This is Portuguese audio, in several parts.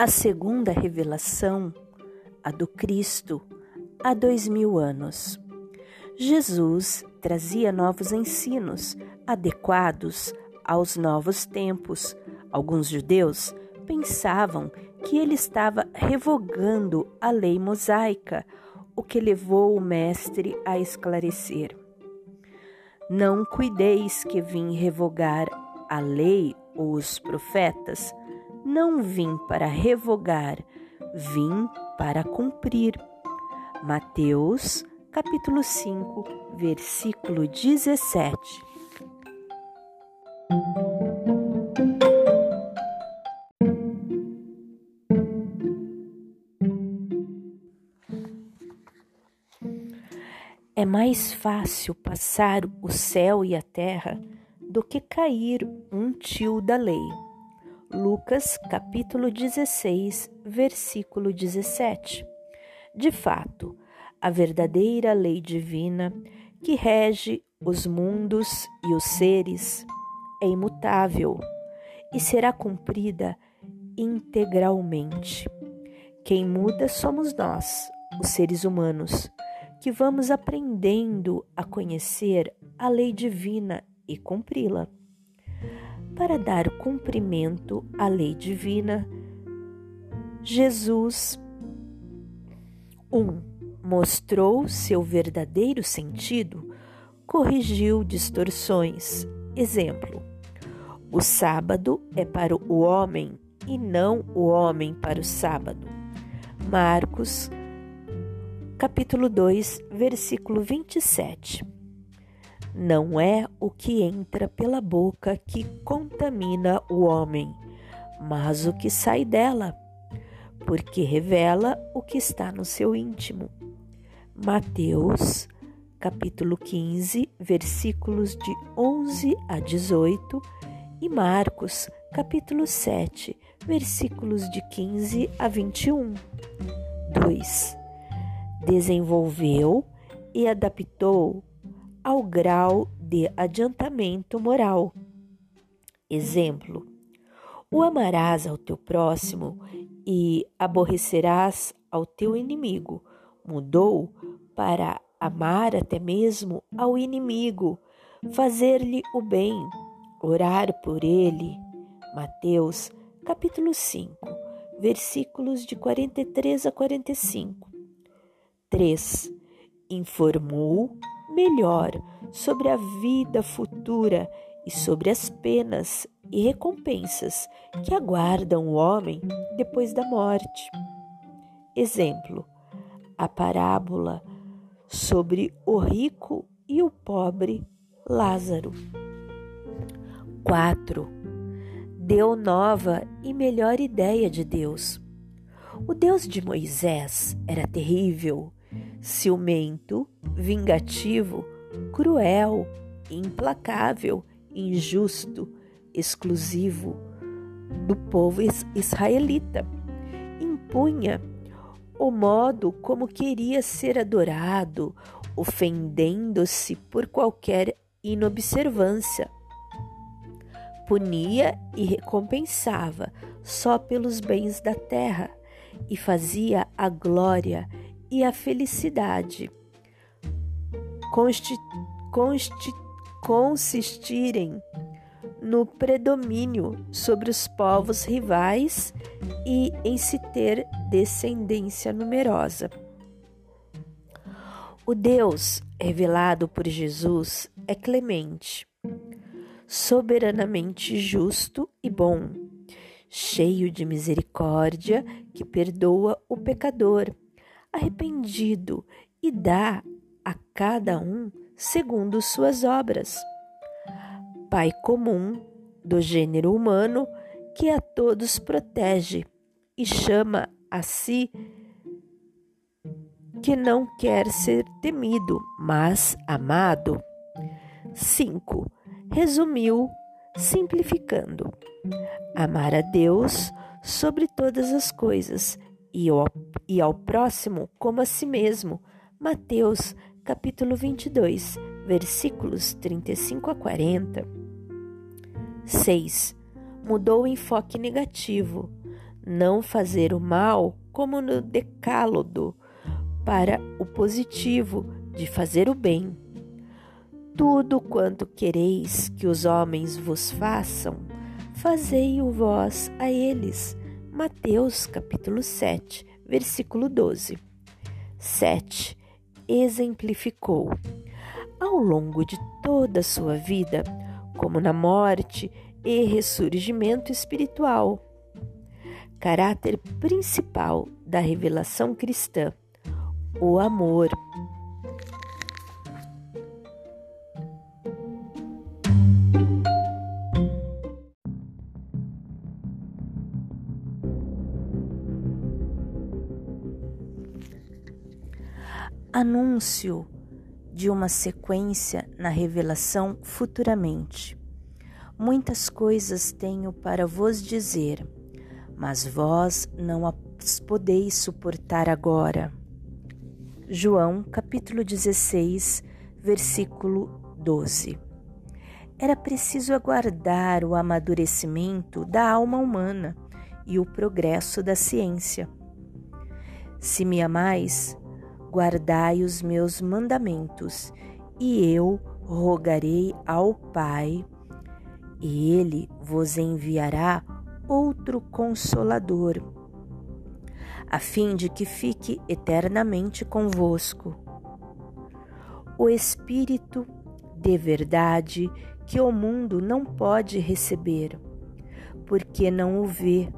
A segunda revelação, a do Cristo, há dois mil anos. Jesus trazia novos ensinos adequados aos novos tempos. Alguns judeus pensavam que ele estava revogando a lei mosaica, o que levou o Mestre a esclarecer: Não cuideis que vim revogar a lei ou os profetas não vim para revogar, vim para cumprir. Mateus, capítulo 5, versículo 17. É mais fácil passar o céu e a terra do que cair um tio da lei. Lucas capítulo 16, versículo 17. De fato, a verdadeira lei divina que rege os mundos e os seres é imutável e será cumprida integralmente. Quem muda somos nós, os seres humanos, que vamos aprendendo a conhecer a lei divina e cumpri-la para dar cumprimento à lei divina, Jesus 1. Um, mostrou seu verdadeiro sentido, corrigiu distorções. Exemplo: o sábado é para o homem e não o homem para o sábado. Marcos, capítulo 2, versículo 27. Não é o que entra pela boca que contamina o homem, mas o que sai dela, porque revela o que está no seu íntimo. Mateus, capítulo 15, versículos de 11 a 18 e Marcos, capítulo 7, versículos de 15 a 21. 2. Desenvolveu e adaptou ao grau de adiantamento moral. Exemplo: o amarás ao teu próximo e aborrecerás ao teu inimigo. Mudou para amar até mesmo ao inimigo, fazer-lhe o bem, orar por ele. Mateus, capítulo 5, versículos de 43 a 45. 3. Informou melhor sobre a vida futura e sobre as penas e recompensas que aguardam o homem depois da morte. Exemplo: a parábola sobre o rico e o pobre Lázaro. 4. Deu nova e melhor ideia de Deus. O Deus de Moisés era terrível ciumento, vingativo, cruel, implacável, injusto, exclusivo do povo israelita. Impunha o modo como queria ser adorado, ofendendo-se por qualquer inobservância. Punia e recompensava só pelos bens da terra e fazia a glória e a felicidade consistirem no predomínio sobre os povos rivais e em se ter descendência numerosa. O Deus revelado por Jesus é clemente, soberanamente justo e bom, cheio de misericórdia que perdoa o pecador arrependido e dá a cada um segundo suas obras. Pai comum do gênero humano que a todos protege e chama a si que não quer ser temido, mas amado. 5. Resumiu, simplificando: amar a Deus sobre todas as coisas e ao, e ao próximo como a si mesmo. Mateus, capítulo 22, versículos 35 a 40. 6. Mudou o enfoque negativo. não fazer o mal como no decálogo, para o positivo de fazer o bem. Tudo quanto quereis que os homens vos façam, fazei-o vós a eles. Mateus capítulo 7, versículo 12. 7. Exemplificou. Ao longo de toda a sua vida, como na morte e ressurgimento espiritual. Caráter principal da revelação cristã: o amor. Anúncio de uma sequência na revelação futuramente. Muitas coisas tenho para vos dizer, mas vós não as podeis suportar agora. João capítulo 16, versículo 12. Era preciso aguardar o amadurecimento da alma humana e o progresso da ciência. Se me amais, guardai os meus mandamentos, e eu rogarei ao Pai, e ele vos enviará outro consolador, a fim de que fique eternamente convosco. O Espírito de verdade que o mundo não pode receber, porque não o vê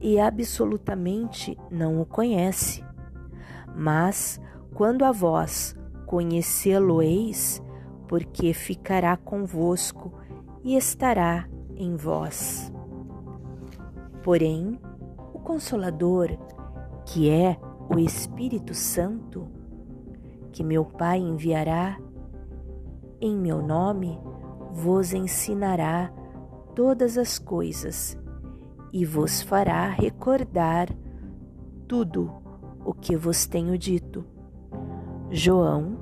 e absolutamente não o conhece mas quando a vós conhecê-lo-eis, porque ficará convosco e estará em vós. Porém, o Consolador, que é o Espírito Santo, que meu Pai enviará em meu nome, vos ensinará todas as coisas e vos fará recordar tudo o que vos tenho dito. João,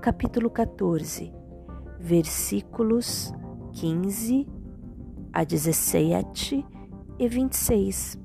capítulo 14, versículos 15 a 17 e 26.